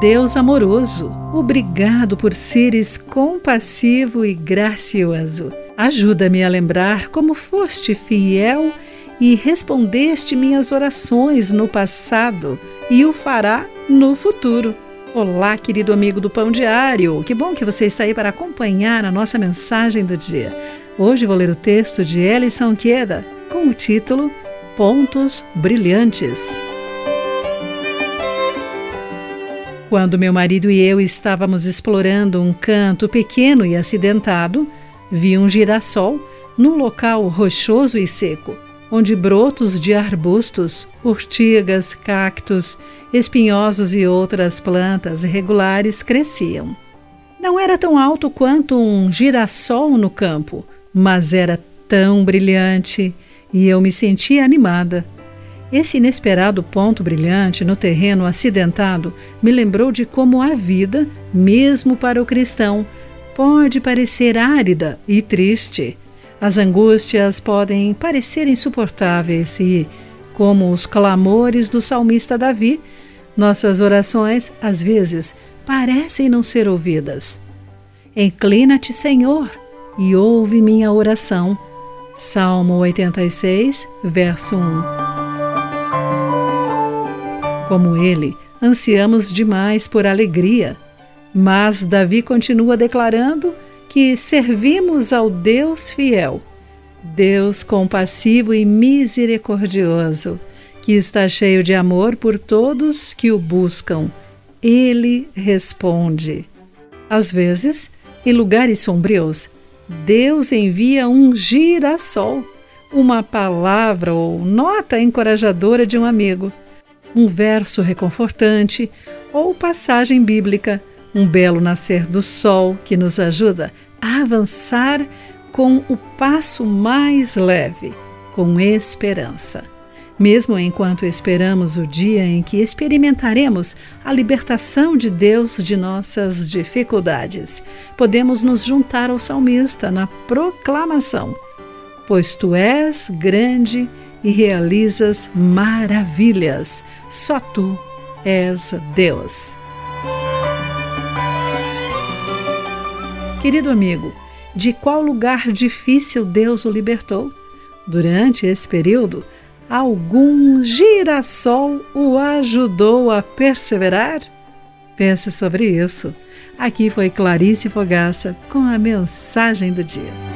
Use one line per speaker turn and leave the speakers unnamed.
Deus amoroso, obrigado por seres compassivo e gracioso. Ajuda-me a lembrar como foste fiel e respondeste minhas orações no passado e o fará no futuro. Olá, querido amigo do Pão Diário. Que bom que você está aí para acompanhar a nossa mensagem do dia. Hoje vou ler o texto de Ellison Queda com o título Pontos Brilhantes. Quando meu marido e eu estávamos explorando um canto pequeno e acidentado, vi um girassol num local rochoso e seco, onde brotos de arbustos, urtigas, cactos, espinhosos e outras plantas irregulares cresciam. Não era tão alto quanto um girassol no campo, mas era tão brilhante e eu me sentia animada. Esse inesperado ponto brilhante no terreno acidentado me lembrou de como a vida, mesmo para o cristão, pode parecer árida e triste. As angústias podem parecer insuportáveis e, como os clamores do salmista Davi, nossas orações, às vezes, parecem não ser ouvidas. Inclina-te, Senhor, e ouve minha oração. Salmo 86, verso 1. Como ele, ansiamos demais por alegria, mas Davi continua declarando que servimos ao Deus fiel, Deus compassivo e misericordioso, que está cheio de amor por todos que o buscam. Ele responde. Às vezes, em lugares sombrios, Deus envia um girassol, uma palavra ou nota encorajadora de um amigo um verso reconfortante ou passagem bíblica, um belo nascer do sol que nos ajuda a avançar com o passo mais leve, com esperança. Mesmo enquanto esperamos o dia em que experimentaremos a libertação de Deus de nossas dificuldades, podemos nos juntar ao salmista na proclamação: Pois tu és grande e realizas maravilhas. Só tu és Deus. Querido amigo, de qual lugar difícil Deus o libertou? Durante esse período, algum girassol o ajudou a perseverar? Pense sobre isso. Aqui foi Clarice Fogaça com a mensagem do dia.